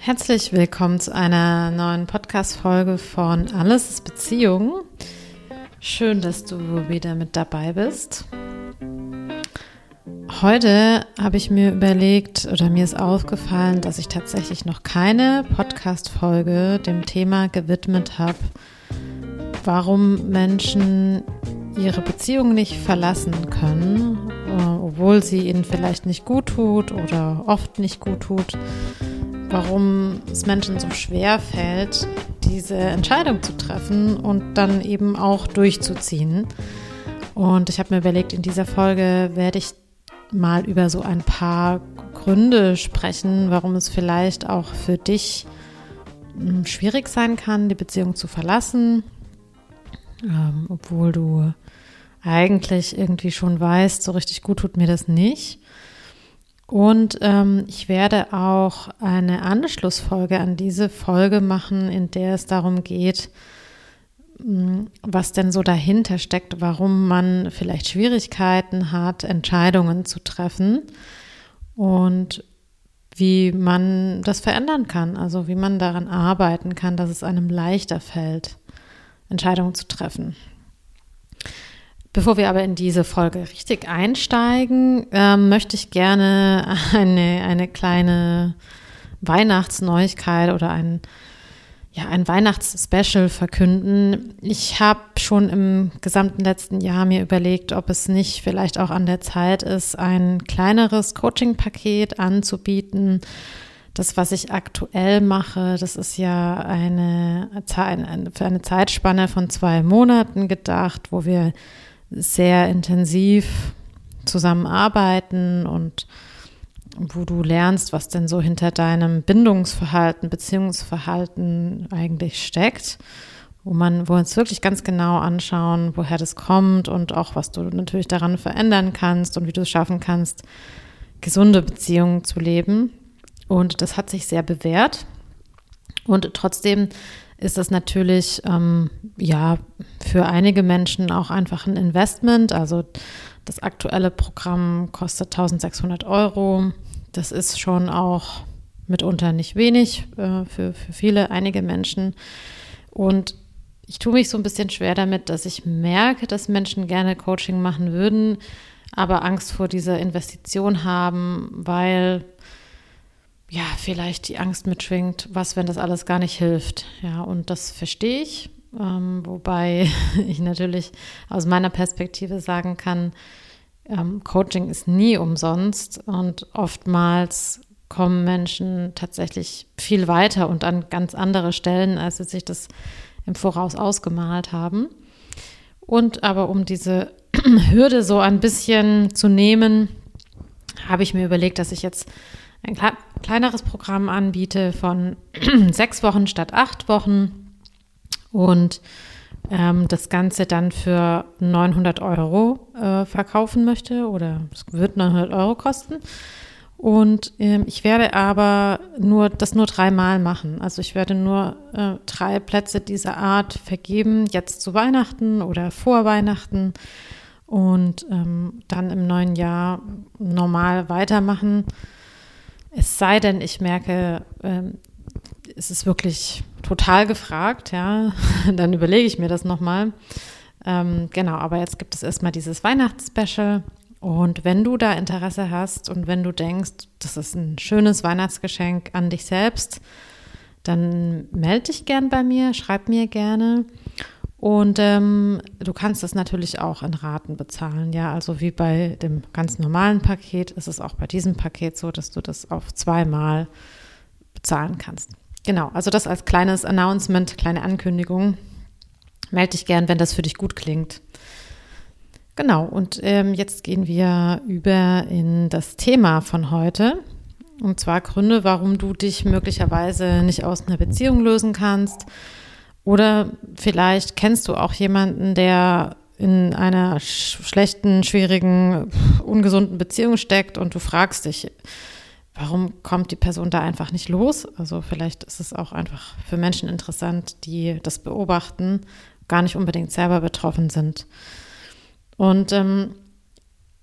Herzlich willkommen zu einer neuen Podcast-Folge von Alles ist Beziehung. Schön, dass du wieder mit dabei bist. Heute habe ich mir überlegt oder mir ist aufgefallen, dass ich tatsächlich noch keine Podcast-Folge dem Thema gewidmet habe, warum Menschen ihre Beziehung nicht verlassen können, obwohl sie ihnen vielleicht nicht gut tut oder oft nicht gut tut warum es Menschen so schwer fällt, diese Entscheidung zu treffen und dann eben auch durchzuziehen. Und ich habe mir überlegt, in dieser Folge werde ich mal über so ein paar Gründe sprechen, warum es vielleicht auch für dich hm, schwierig sein kann, die Beziehung zu verlassen, ähm, obwohl du eigentlich irgendwie schon weißt, so richtig gut tut mir das nicht. Und ähm, ich werde auch eine Anschlussfolge an diese Folge machen, in der es darum geht, hm, was denn so dahinter steckt, warum man vielleicht Schwierigkeiten hat, Entscheidungen zu treffen und wie man das verändern kann, also wie man daran arbeiten kann, dass es einem leichter fällt, Entscheidungen zu treffen. Bevor wir aber in diese Folge richtig einsteigen, ähm, möchte ich gerne eine, eine kleine Weihnachtsneuigkeit oder ein, ja, ein Weihnachtsspecial verkünden. Ich habe schon im gesamten letzten Jahr mir überlegt, ob es nicht vielleicht auch an der Zeit ist, ein kleineres Coaching-Paket anzubieten. Das, was ich aktuell mache, das ist ja eine, für eine Zeitspanne von zwei Monaten gedacht, wo wir sehr intensiv zusammenarbeiten und wo du lernst, was denn so hinter deinem Bindungsverhalten, Beziehungsverhalten eigentlich steckt, wo man, wo wir uns wirklich ganz genau anschauen, woher das kommt und auch was du natürlich daran verändern kannst und wie du es schaffen kannst, gesunde Beziehungen zu leben. Und das hat sich sehr bewährt. Und trotzdem ist das natürlich ähm, ja für einige Menschen auch einfach ein Investment. Also das aktuelle Programm kostet 1600 Euro. Das ist schon auch mitunter nicht wenig äh, für, für viele, einige Menschen. Und ich tue mich so ein bisschen schwer damit, dass ich merke, dass Menschen gerne Coaching machen würden, aber Angst vor dieser Investition haben, weil ja, vielleicht die Angst mitschwingt, was, wenn das alles gar nicht hilft. Ja, und das verstehe ich. Ähm, wobei ich natürlich aus meiner Perspektive sagen kann, ähm, Coaching ist nie umsonst und oftmals kommen Menschen tatsächlich viel weiter und an ganz andere Stellen, als sie sich das im Voraus ausgemalt haben. Und aber um diese Hürde so ein bisschen zu nehmen, habe ich mir überlegt, dass ich jetzt ein kleineres Programm anbiete von sechs Wochen statt acht Wochen und ähm, das Ganze dann für 900 Euro äh, verkaufen möchte oder es wird 900 Euro kosten. Und ähm, ich werde aber nur das nur dreimal machen. Also ich werde nur äh, drei Plätze dieser Art vergeben, jetzt zu Weihnachten oder vor Weihnachten und ähm, dann im neuen Jahr normal weitermachen. Es sei denn, ich merke, ähm, es ist wirklich total gefragt, ja, dann überlege ich mir das nochmal. Ähm, genau, aber jetzt gibt es erstmal dieses Weihnachtsspecial. Und wenn du da Interesse hast und wenn du denkst, das ist ein schönes Weihnachtsgeschenk an dich selbst, dann melde dich gern bei mir, schreib mir gerne. Und ähm, du kannst das natürlich auch in Raten bezahlen. Ja, also wie bei dem ganz normalen Paket ist es auch bei diesem Paket so, dass du das auf zweimal bezahlen kannst. Genau, also das als kleines Announcement, kleine Ankündigung. Melde dich gern, wenn das für dich gut klingt. Genau, und ähm, jetzt gehen wir über in das Thema von heute. Und zwar Gründe, warum du dich möglicherweise nicht aus einer Beziehung lösen kannst oder vielleicht kennst du auch jemanden, der in einer schlechten, schwierigen, ungesunden Beziehung steckt und du fragst dich, warum kommt die Person da einfach nicht los? Also vielleicht ist es auch einfach für Menschen interessant, die das beobachten, gar nicht unbedingt selber betroffen sind. Und ähm,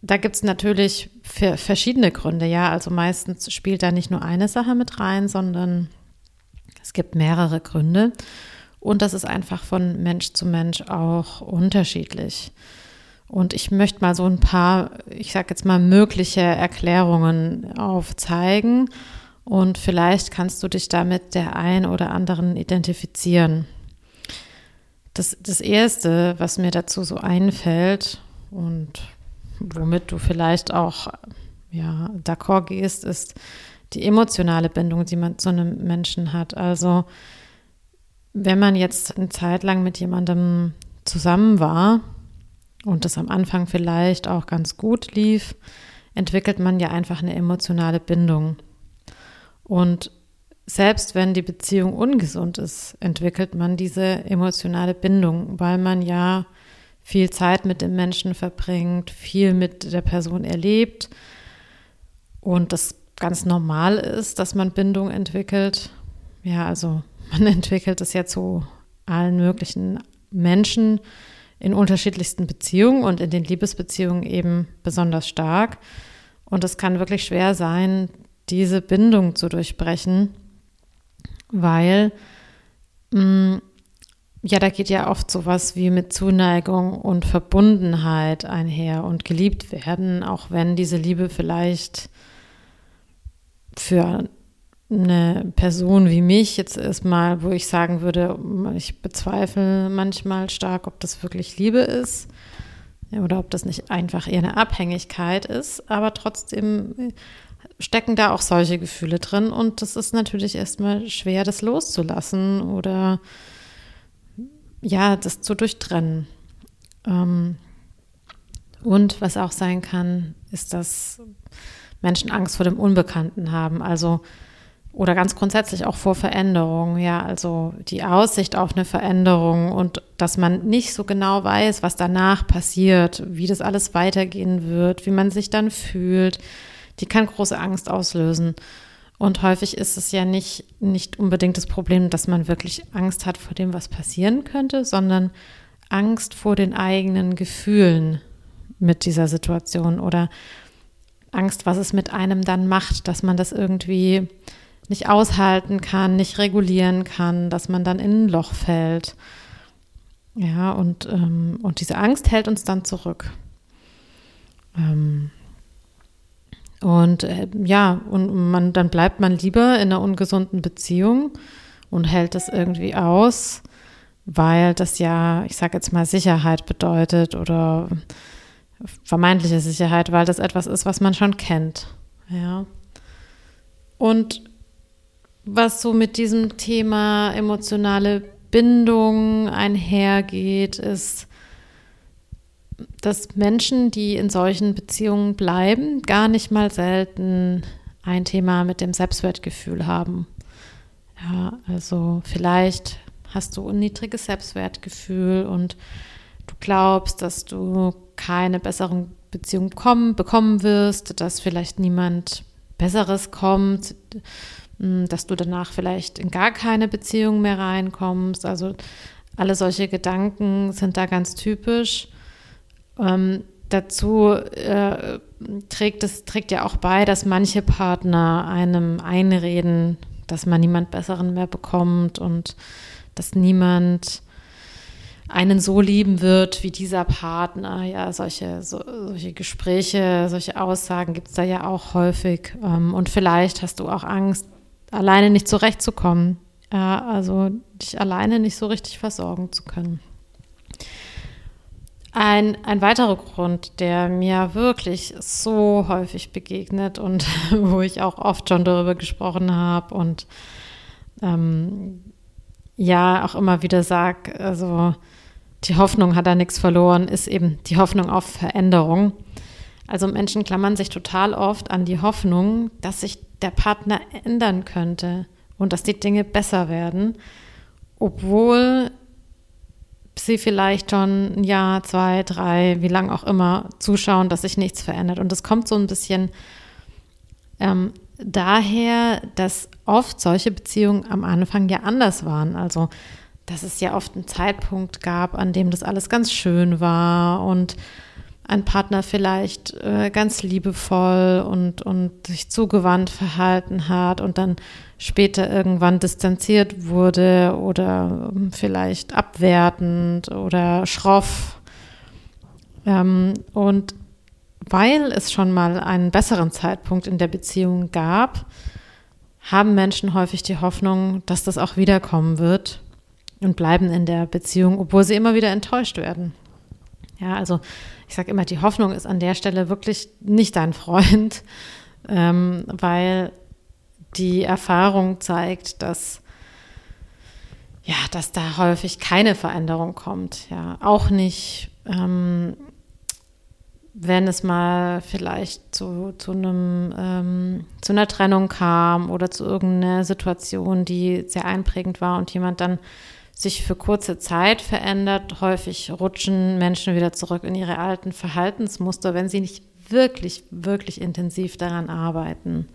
da gibt es natürlich verschiedene Gründe, ja. Also meistens spielt da nicht nur eine Sache mit rein, sondern gibt mehrere Gründe und das ist einfach von Mensch zu Mensch auch unterschiedlich. Und ich möchte mal so ein paar, ich sage jetzt mal, mögliche Erklärungen aufzeigen und vielleicht kannst du dich damit der ein oder anderen identifizieren. Das, das Erste, was mir dazu so einfällt und womit du vielleicht auch ja, d'accord gehst, ist die emotionale Bindung, die man zu einem Menschen hat. Also wenn man jetzt eine Zeit lang mit jemandem zusammen war und das am Anfang vielleicht auch ganz gut lief, entwickelt man ja einfach eine emotionale Bindung. Und selbst wenn die Beziehung ungesund ist, entwickelt man diese emotionale Bindung, weil man ja viel Zeit mit dem Menschen verbringt, viel mit der Person erlebt und das ganz normal ist, dass man Bindung entwickelt. Ja, also man entwickelt es ja zu allen möglichen Menschen in unterschiedlichsten Beziehungen und in den Liebesbeziehungen eben besonders stark. Und es kann wirklich schwer sein, diese Bindung zu durchbrechen, weil mh, mm, ja, da geht ja oft sowas wie mit Zuneigung und Verbundenheit einher und geliebt werden, auch wenn diese Liebe vielleicht für eine Person wie mich jetzt erstmal, wo ich sagen würde, ich bezweifle manchmal stark, ob das wirklich Liebe ist oder ob das nicht einfach eher eine Abhängigkeit ist, aber trotzdem stecken da auch solche Gefühle drin und das ist natürlich erstmal schwer, das loszulassen oder ja, das zu durchtrennen. Ähm, und was auch sein kann, ist, dass Menschen Angst vor dem Unbekannten haben. Also oder ganz grundsätzlich auch vor Veränderung, ja, also die Aussicht auf eine Veränderung und dass man nicht so genau weiß, was danach passiert, wie das alles weitergehen wird, wie man sich dann fühlt, die kann große Angst auslösen. Und häufig ist es ja nicht, nicht unbedingt das Problem, dass man wirklich Angst hat vor dem, was passieren könnte, sondern Angst vor den eigenen Gefühlen mit dieser Situation oder Angst, was es mit einem dann macht, dass man das irgendwie nicht aushalten kann, nicht regulieren kann, dass man dann in ein Loch fällt. Ja, und, ähm, und diese Angst hält uns dann zurück. Ähm, und äh, ja, und man, dann bleibt man lieber in einer ungesunden Beziehung und hält das irgendwie aus, weil das ja, ich sage jetzt mal, Sicherheit bedeutet oder vermeintliche Sicherheit, weil das etwas ist, was man schon kennt. Ja. Und was so mit diesem Thema emotionale Bindung einhergeht, ist, dass Menschen, die in solchen Beziehungen bleiben, gar nicht mal selten ein Thema mit dem Selbstwertgefühl haben. Ja, also vielleicht hast du ein niedriges Selbstwertgefühl und du glaubst, dass du keine besseren Beziehungen kommen, bekommen wirst, dass vielleicht niemand Besseres kommt, dass du danach vielleicht in gar keine Beziehung mehr reinkommst. Also alle solche Gedanken sind da ganz typisch. Ähm, dazu äh, trägt es trägt ja auch bei, dass manche Partner einem einreden, dass man niemand Besseren mehr bekommt und dass niemand einen so lieben wird wie dieser Partner. Ja, solche, so, solche Gespräche, solche Aussagen gibt es da ja auch häufig. Ähm, und vielleicht hast du auch Angst, alleine nicht zurechtzukommen. Ja, also dich alleine nicht so richtig versorgen zu können. Ein, ein weiterer Grund, der mir wirklich so häufig begegnet und wo ich auch oft schon darüber gesprochen habe und ähm, ja auch immer wieder sage, also die Hoffnung hat da nichts verloren, ist eben die Hoffnung auf Veränderung. Also Menschen klammern sich total oft an die Hoffnung, dass sich der Partner ändern könnte und dass die Dinge besser werden, obwohl sie vielleicht schon ein Jahr, zwei, drei, wie lang auch immer zuschauen, dass sich nichts verändert. Und das kommt so ein bisschen ähm, daher, dass oft solche Beziehungen am Anfang ja anders waren. Also dass es ja oft einen Zeitpunkt gab, an dem das alles ganz schön war und ein Partner vielleicht äh, ganz liebevoll und, und sich zugewandt verhalten hat und dann später irgendwann distanziert wurde oder ähm, vielleicht abwertend oder schroff. Ähm, und weil es schon mal einen besseren Zeitpunkt in der Beziehung gab, haben Menschen häufig die Hoffnung, dass das auch wiederkommen wird und bleiben in der Beziehung, obwohl sie immer wieder enttäuscht werden. Ja, also ich sage immer, die Hoffnung ist an der Stelle wirklich nicht dein Freund, ähm, weil die Erfahrung zeigt, dass ja, dass da häufig keine Veränderung kommt. Ja, auch nicht, ähm, wenn es mal vielleicht zu, zu, einem, ähm, zu einer Trennung kam oder zu irgendeiner Situation, die sehr einprägend war und jemand dann sich für kurze Zeit verändert. Häufig rutschen Menschen wieder zurück in ihre alten Verhaltensmuster, wenn sie nicht wirklich, wirklich intensiv daran arbeiten.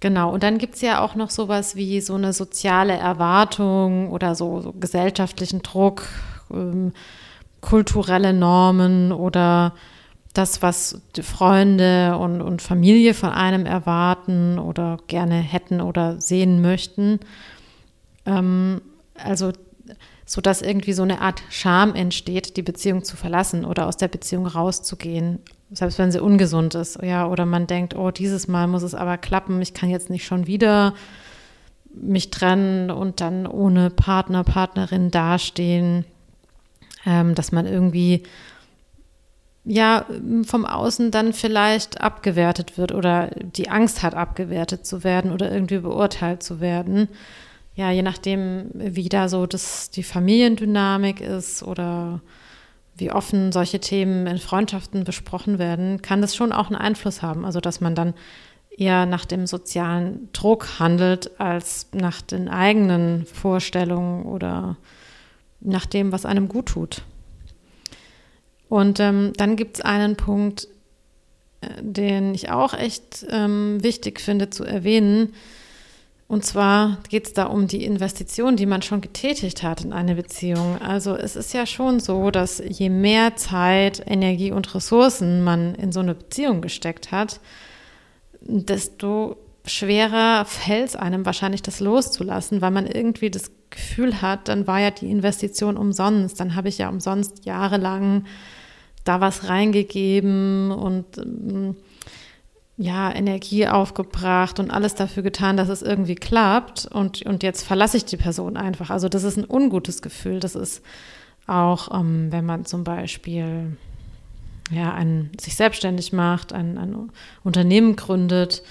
Genau, und dann gibt es ja auch noch sowas wie so eine soziale Erwartung oder so, so gesellschaftlichen Druck, ähm, kulturelle Normen oder das, was Freunde und, und Familie von einem erwarten oder gerne hätten oder sehen möchten. Ähm, also, so dass irgendwie so eine Art Scham entsteht, die Beziehung zu verlassen oder aus der Beziehung rauszugehen, selbst wenn sie ungesund ist. Ja, oder man denkt, oh, dieses Mal muss es aber klappen, ich kann jetzt nicht schon wieder mich trennen und dann ohne Partner, Partnerin dastehen ähm, dass man irgendwie ja vom Außen dann vielleicht abgewertet wird oder die Angst hat, abgewertet zu werden oder irgendwie beurteilt zu werden. Ja, je nachdem, wie da so das, die Familiendynamik ist oder wie offen solche Themen in Freundschaften besprochen werden, kann das schon auch einen Einfluss haben. Also, dass man dann eher nach dem sozialen Druck handelt als nach den eigenen Vorstellungen oder nach dem, was einem gut tut. Und ähm, dann gibt es einen Punkt, äh, den ich auch echt ähm, wichtig finde zu erwähnen. Und zwar geht es da um die Investition, die man schon getätigt hat in eine Beziehung. Also es ist ja schon so, dass je mehr Zeit, Energie und Ressourcen man in so eine Beziehung gesteckt hat, desto schwerer fällt es einem wahrscheinlich, das loszulassen, weil man irgendwie das Gefühl hat, dann war ja die Investition umsonst. Dann habe ich ja umsonst jahrelang da was reingegeben und ähm, ja, Energie aufgebracht und alles dafür getan, dass es irgendwie klappt. Und, und jetzt verlasse ich die Person einfach. Also das ist ein ungutes Gefühl. Das ist auch, ähm, wenn man zum Beispiel ja, ein, sich selbstständig macht, ein, ein Unternehmen gründet,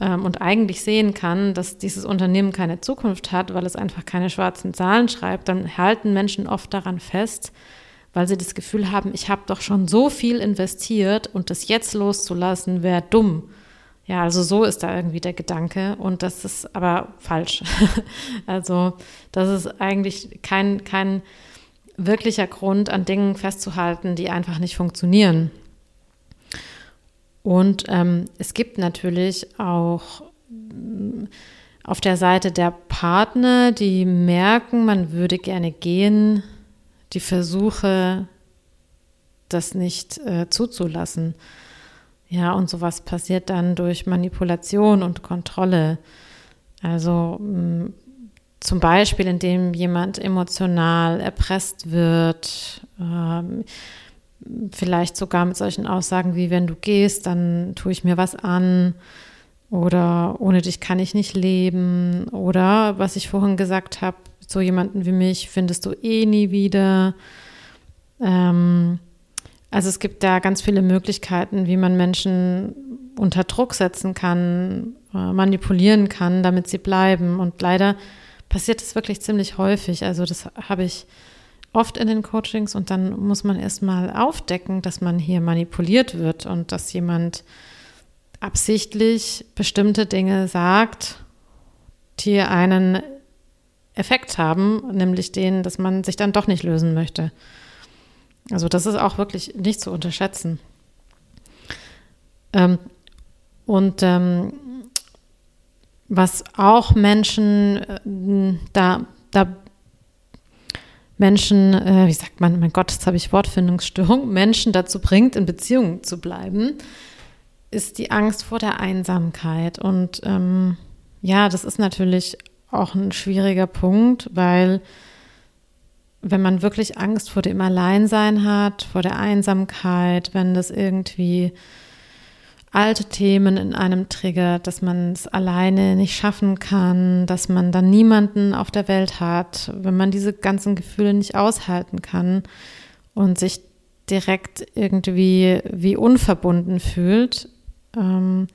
ähm, und eigentlich sehen kann, dass dieses Unternehmen keine Zukunft hat, weil es einfach keine schwarzen Zahlen schreibt, dann halten Menschen oft daran fest, weil sie das Gefühl haben, ich habe doch schon so viel investiert und das jetzt loszulassen wäre dumm. Ja, also so ist da irgendwie der Gedanke und das ist aber falsch. also das ist eigentlich kein, kein wirklicher Grund, an Dingen festzuhalten, die einfach nicht funktionieren. Und ähm, es gibt natürlich auch mm, auf der Seite der Partner, die merken, man würde gerne gehen, die Versuche, das nicht äh, zuzulassen. Ja, und sowas passiert dann durch Manipulation und Kontrolle. Also mh, mm, zum Beispiel, indem jemand emotional erpresst wird, ähm, vielleicht sogar mit solchen Aussagen wie, wenn du gehst, dann tue ich mir was an oder ohne dich kann ich nicht leben oder was ich vorhin gesagt habe, so jemanden wie mich findest du eh nie wieder. Ähm, also es gibt da ganz viele Möglichkeiten, wie man Menschen unter Druck setzen kann, äh, manipulieren kann, damit sie bleiben. Und leider passiert das wirklich ziemlich häufig. Also das habe ich oft in den Coachings und dann muss man erstmal aufdecken, dass man hier manipuliert wird und dass jemand absichtlich bestimmte Dinge sagt, die einen Effekt haben, nämlich den, dass man sich dann doch nicht lösen möchte. Also das ist auch wirklich nicht zu unterschätzen. Ähm, und ähm, was auch Menschen äh, da, da Menschen, äh, wie sagt man, mein Gott, jetzt habe ich Wortfindungsstörung, Menschen dazu bringt, in Beziehungen zu bleiben, ist die Angst vor der Einsamkeit. Und ähm, ja, das ist natürlich auch ein schwieriger Punkt, weil wenn man wirklich Angst vor dem Alleinsein hat, vor der Einsamkeit, wenn das irgendwie alte Themen in einem triggert, dass man es alleine nicht schaffen kann, dass man dann niemanden auf der Welt hat, wenn man diese ganzen Gefühle nicht aushalten kann und sich direkt irgendwie wie unverbunden fühlt, ähm,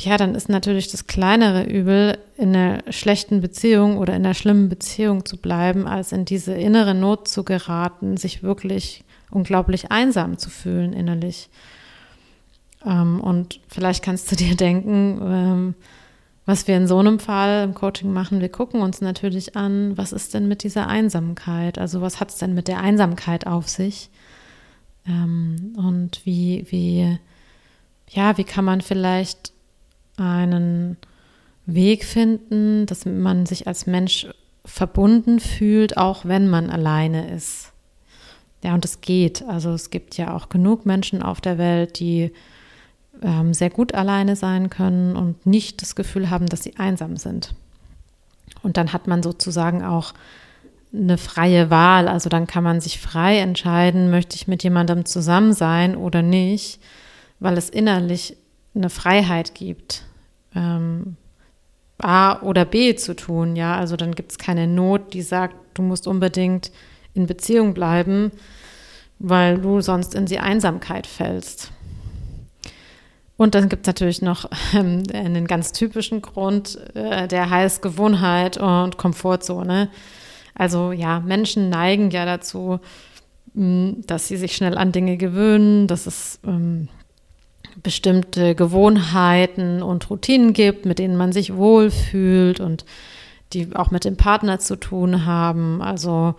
ja, dann ist natürlich das kleinere Übel, in einer schlechten Beziehung oder in einer schlimmen Beziehung zu bleiben, als in diese innere Not zu geraten, sich wirklich unglaublich einsam zu fühlen innerlich. Ähm, und vielleicht kannst du dir denken, ähm, was wir in so einem Fall im Coaching machen, wir gucken uns natürlich an, was ist denn mit dieser Einsamkeit? Also was hat es denn mit der Einsamkeit auf sich? Ähm, und wie, wie, ja, wie kann man vielleicht einen Weg finden, dass man sich als Mensch verbunden fühlt, auch wenn man alleine ist. Ja, und es geht. Also es gibt ja auch genug Menschen auf der Welt, die ähm, sehr gut alleine sein können und nicht das Gefühl haben, dass sie einsam sind. Und dann hat man sozusagen auch eine freie Wahl. Also dann kann man sich frei entscheiden, möchte ich mit jemandem zusammen sein oder nicht, weil es innerlich eine Freiheit gibt ähm, A oder B zu tun, ja. Also dann gibt es keine Not, die sagt, du musst unbedingt in Beziehung bleiben, weil du sonst in die Einsamkeit fällst. Und dann gibt es natürlich noch ähm, einen ganz typischen Grund, äh, der heißt Gewohnheit und Komfortzone. Also ja, Menschen neigen ja dazu, mh, dass sie sich schnell an Dinge gewöhnen, dass es ähm, bestimmte Gewohnheiten und Routinen gibt, mit denen man sich wohlfühlt und die auch mit dem Partner zu tun haben. Also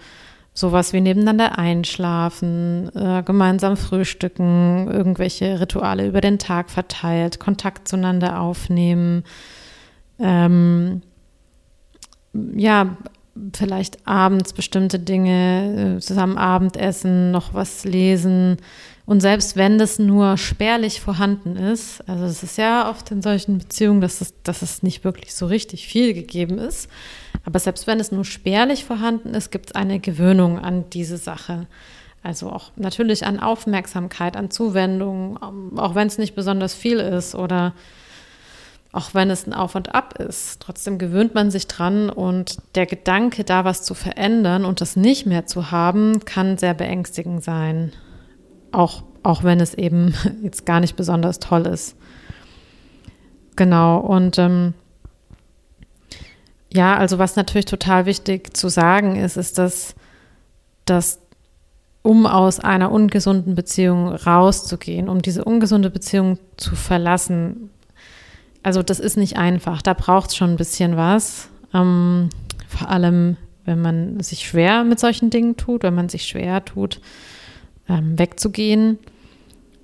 sowas wie nebeneinander einschlafen, äh, gemeinsam frühstücken, irgendwelche Rituale über den Tag verteilt, Kontakt zueinander aufnehmen. Ähm, ja, vielleicht abends bestimmte Dinge, äh, zusammen Abendessen, noch was lesen, und selbst wenn das nur spärlich vorhanden ist, also es ist ja oft in solchen Beziehungen, dass es, dass es nicht wirklich so richtig viel gegeben ist, aber selbst wenn es nur spärlich vorhanden ist, gibt es eine Gewöhnung an diese Sache. Also auch natürlich an Aufmerksamkeit, an Zuwendung, auch wenn es nicht besonders viel ist oder auch wenn es ein Auf und Ab ist. Trotzdem gewöhnt man sich dran und der Gedanke, da was zu verändern und das nicht mehr zu haben, kann sehr beängstigend sein auch, auch wenn es eben jetzt gar nicht besonders toll ist. Genau, und ähm, ja, also was natürlich total wichtig zu sagen ist, ist, dass, dass um aus einer ungesunden Beziehung rauszugehen, um diese ungesunde Beziehung zu verlassen, also das ist nicht einfach, da braucht es schon ein bisschen was. Ähm, vor allem, wenn man sich schwer mit solchen Dingen tut, wenn man sich schwer tut, ähm, wegzugehen.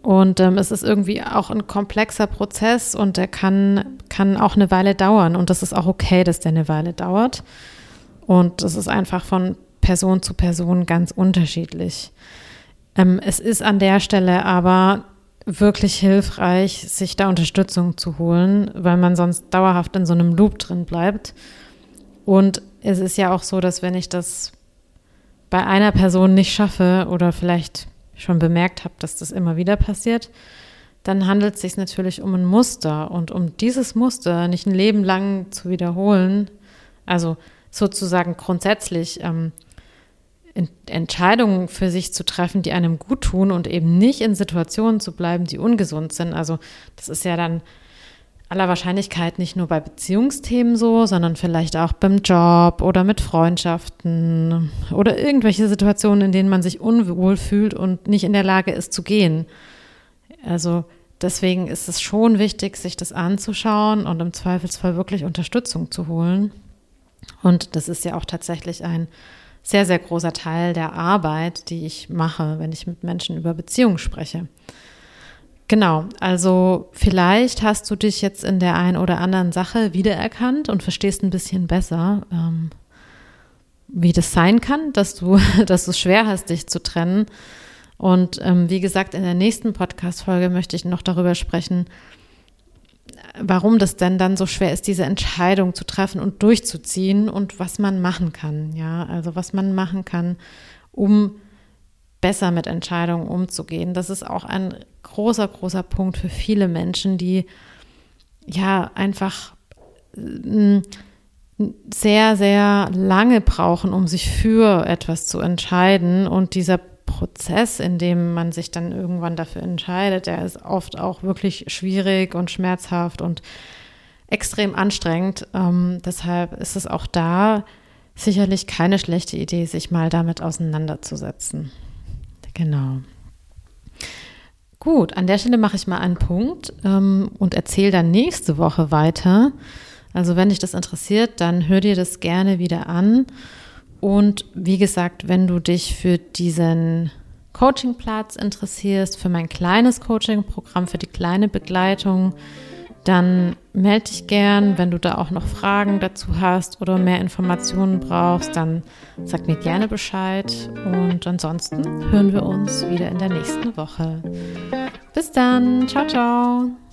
Und ähm, es ist irgendwie auch ein komplexer Prozess und der kann, kann auch eine Weile dauern. Und das ist auch okay, dass der eine Weile dauert. Und das ist einfach von Person zu Person ganz unterschiedlich. Ähm, es ist an der Stelle aber wirklich hilfreich, sich da Unterstützung zu holen, weil man sonst dauerhaft in so einem Loop drin bleibt. Und es ist ja auch so, dass wenn ich das bei einer Person nicht schaffe oder vielleicht schon bemerkt habe, dass das immer wieder passiert, dann handelt es sich natürlich um ein Muster. Und um dieses Muster nicht ein Leben lang zu wiederholen, also sozusagen grundsätzlich ähm, Entscheidungen für sich zu treffen, die einem gut tun und eben nicht in Situationen zu bleiben, die ungesund sind. Also das ist ja dann aller Wahrscheinlichkeit nicht nur bei Beziehungsthemen so, sondern vielleicht auch beim Job oder mit Freundschaften oder irgendwelche Situationen, in denen man sich unwohl fühlt und nicht in der Lage ist zu gehen. Also deswegen ist es schon wichtig, sich das anzuschauen und im Zweifelsfall wirklich Unterstützung zu holen. Und das ist ja auch tatsächlich ein sehr, sehr großer Teil der Arbeit, die ich mache, wenn ich mit Menschen über Beziehungen spreche. Genau, also vielleicht hast du dich jetzt in der einen oder anderen Sache wiedererkannt und verstehst ein bisschen besser, ähm, wie das sein kann, dass du, dass du schwer hast, dich zu trennen. Und ähm, wie gesagt, in der nächsten Podcast-Folge möchte ich noch darüber sprechen, warum das denn dann so schwer ist, diese Entscheidung zu treffen und durchzuziehen und was man machen kann. Ja, also was man machen kann, um besser mit Entscheidungen umzugehen. Das ist auch ein großer, großer Punkt für viele Menschen, die ja einfach mm, sehr, sehr lange brauchen, um sich für etwas zu entscheiden. Und dieser Prozess, in dem man sich dann irgendwann dafür entscheidet, der ist oft auch wirklich schwierig und schmerzhaft und extrem anstrengend. Ähm, deshalb ist es auch da sicherlich keine schlechte Idee, sich mal damit auseinanderzusetzen. Genau. Gut, an der Stelle mache ich mal einen Punkt ähm, und erzähle dann nächste Woche weiter. Also wenn dich das interessiert, dann hör dir das gerne wieder an. Und wie gesagt, wenn du dich für diesen Coachingplatz interessierst, für mein kleines Coaching-Programm, für die kleine Begleitung, dann melde dich gern. Wenn du da auch noch Fragen dazu hast oder mehr Informationen brauchst, dann sag mir gerne Bescheid. Und ansonsten hören wir uns wieder in der nächsten Woche. Bis dann. Ciao, ciao.